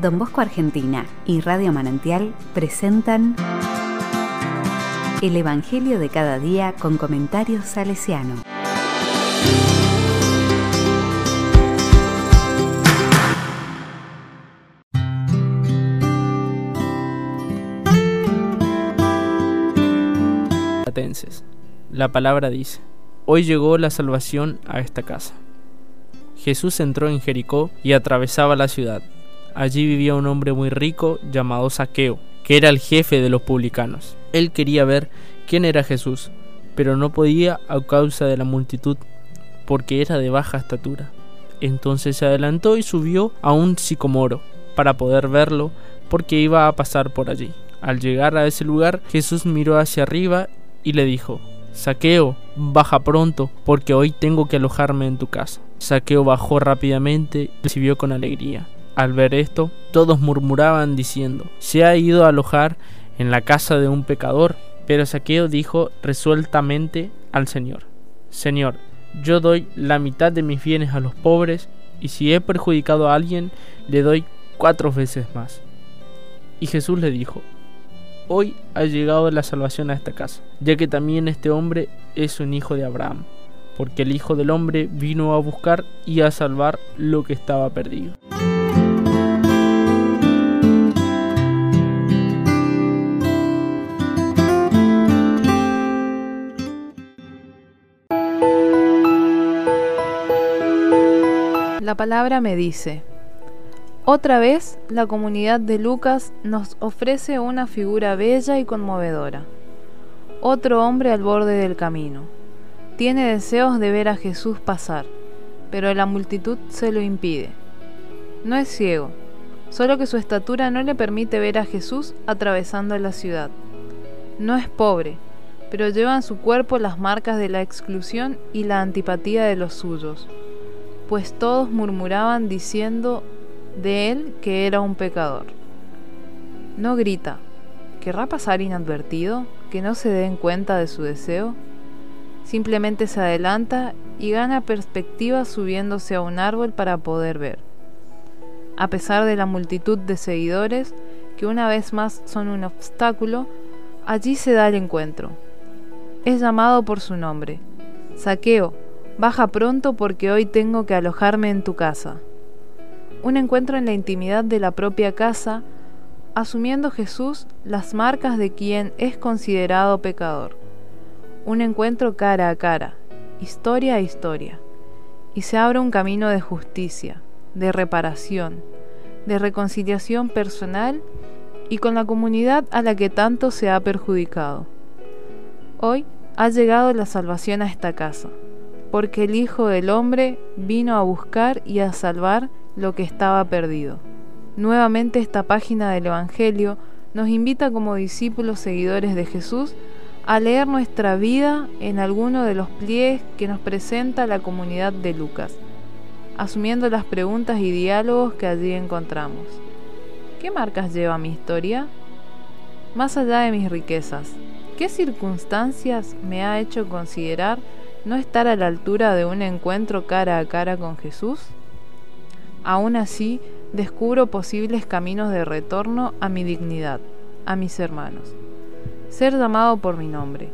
Don Bosco Argentina y Radio Manantial presentan El Evangelio de cada día con comentarios salesiano. La palabra dice, Hoy llegó la salvación a esta casa. Jesús entró en Jericó y atravesaba la ciudad. Allí vivía un hombre muy rico llamado Saqueo, que era el jefe de los publicanos. Él quería ver quién era Jesús, pero no podía a causa de la multitud, porque era de baja estatura. Entonces se adelantó y subió a un sicomoro para poder verlo, porque iba a pasar por allí. Al llegar a ese lugar, Jesús miró hacia arriba y le dijo, Saqueo, baja pronto, porque hoy tengo que alojarme en tu casa. Saqueo bajó rápidamente y recibió con alegría. Al ver esto, todos murmuraban diciendo, se ha ido a alojar en la casa de un pecador. Pero Saqueo dijo resueltamente al Señor, Señor, yo doy la mitad de mis bienes a los pobres, y si he perjudicado a alguien, le doy cuatro veces más. Y Jesús le dijo, Hoy ha llegado la salvación a esta casa, ya que también este hombre es un hijo de Abraham, porque el Hijo del Hombre vino a buscar y a salvar lo que estaba perdido. La palabra me dice, otra vez, la comunidad de Lucas nos ofrece una figura bella y conmovedora. Otro hombre al borde del camino. Tiene deseos de ver a Jesús pasar, pero la multitud se lo impide. No es ciego, solo que su estatura no le permite ver a Jesús atravesando la ciudad. No es pobre, pero lleva en su cuerpo las marcas de la exclusión y la antipatía de los suyos, pues todos murmuraban diciendo de él que era un pecador. No grita, ¿querrá pasar inadvertido? ¿Que no se den cuenta de su deseo? Simplemente se adelanta y gana perspectiva subiéndose a un árbol para poder ver. A pesar de la multitud de seguidores, que una vez más son un obstáculo, allí se da el encuentro. Es llamado por su nombre. Saqueo, baja pronto porque hoy tengo que alojarme en tu casa un encuentro en la intimidad de la propia casa, asumiendo Jesús las marcas de quien es considerado pecador. Un encuentro cara a cara, historia a historia, y se abre un camino de justicia, de reparación, de reconciliación personal y con la comunidad a la que tanto se ha perjudicado. Hoy ha llegado la salvación a esta casa, porque el Hijo del Hombre vino a buscar y a salvar lo que estaba perdido. Nuevamente esta página del Evangelio nos invita como discípulos seguidores de Jesús a leer nuestra vida en alguno de los pliegues que nos presenta la comunidad de Lucas, asumiendo las preguntas y diálogos que allí encontramos. ¿Qué marcas lleva mi historia? Más allá de mis riquezas, ¿qué circunstancias me ha hecho considerar no estar a la altura de un encuentro cara a cara con Jesús? Aún así, descubro posibles caminos de retorno a mi dignidad, a mis hermanos. Ser llamado por mi nombre.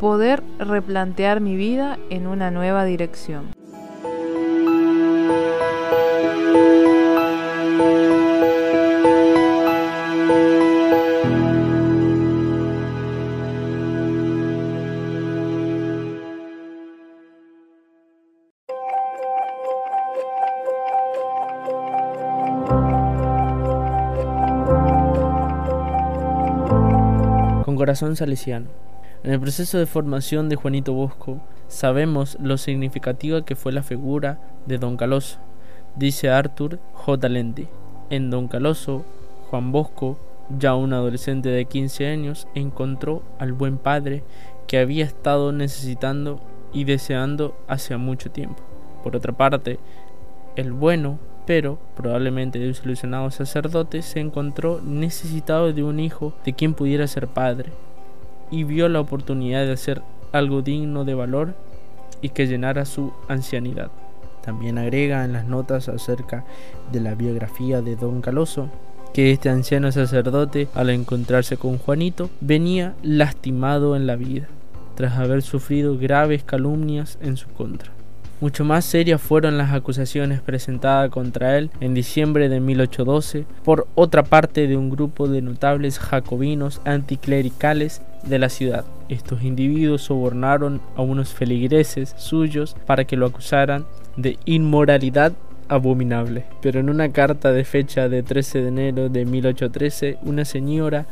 Poder replantear mi vida en una nueva dirección. Corazón salesiano. En el proceso de formación de Juanito Bosco sabemos lo significativa que fue la figura de Don Caloso, dice Arthur J. Lente. En Don Caloso, Juan Bosco, ya un adolescente de 15 años, encontró al buen padre que había estado necesitando y deseando hace mucho tiempo. Por otra parte, el bueno pero probablemente desilusionado sacerdote se encontró necesitado de un hijo de quien pudiera ser padre y vio la oportunidad de hacer algo digno de valor y que llenara su ancianidad. También agrega en las notas acerca de la biografía de Don Caloso que este anciano sacerdote, al encontrarse con Juanito, venía lastimado en la vida, tras haber sufrido graves calumnias en su contra. Mucho más serias fueron las acusaciones presentadas contra él en diciembre de 1812 por otra parte de un grupo de notables jacobinos anticlericales de la ciudad. Estos individuos sobornaron a unos feligreses suyos para que lo acusaran de inmoralidad abominable. Pero en una carta de fecha de 13 de enero de 1813, una señora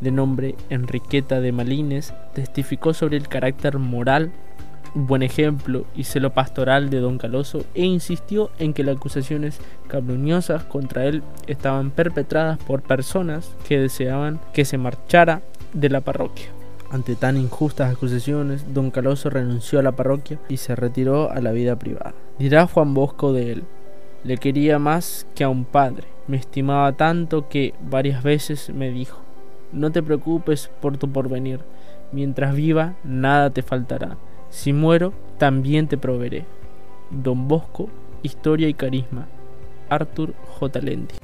de nombre Enriqueta de Malines testificó sobre el carácter moral buen ejemplo y celo pastoral de don Caloso e insistió en que las acusaciones calumniosas contra él estaban perpetradas por personas que deseaban que se marchara de la parroquia. Ante tan injustas acusaciones, don Caloso renunció a la parroquia y se retiró a la vida privada. Dirá Juan Bosco de él, le quería más que a un padre, me estimaba tanto que varias veces me dijo, no te preocupes por tu porvenir, mientras viva nada te faltará si muero, también te proveeré. Don Bosco, Historia y Carisma. Arthur J. Lendi.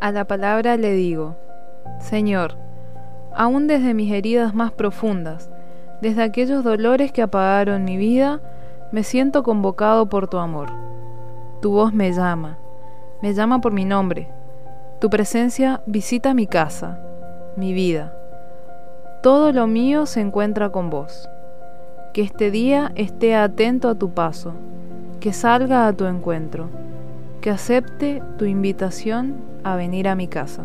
A la palabra le digo, Señor, aún desde mis heridas más profundas, desde aquellos dolores que apagaron mi vida, me siento convocado por tu amor. Tu voz me llama, me llama por mi nombre. Tu presencia visita mi casa, mi vida. Todo lo mío se encuentra con vos. Que este día esté atento a tu paso, que salga a tu encuentro, que acepte tu invitación a venir a mi casa.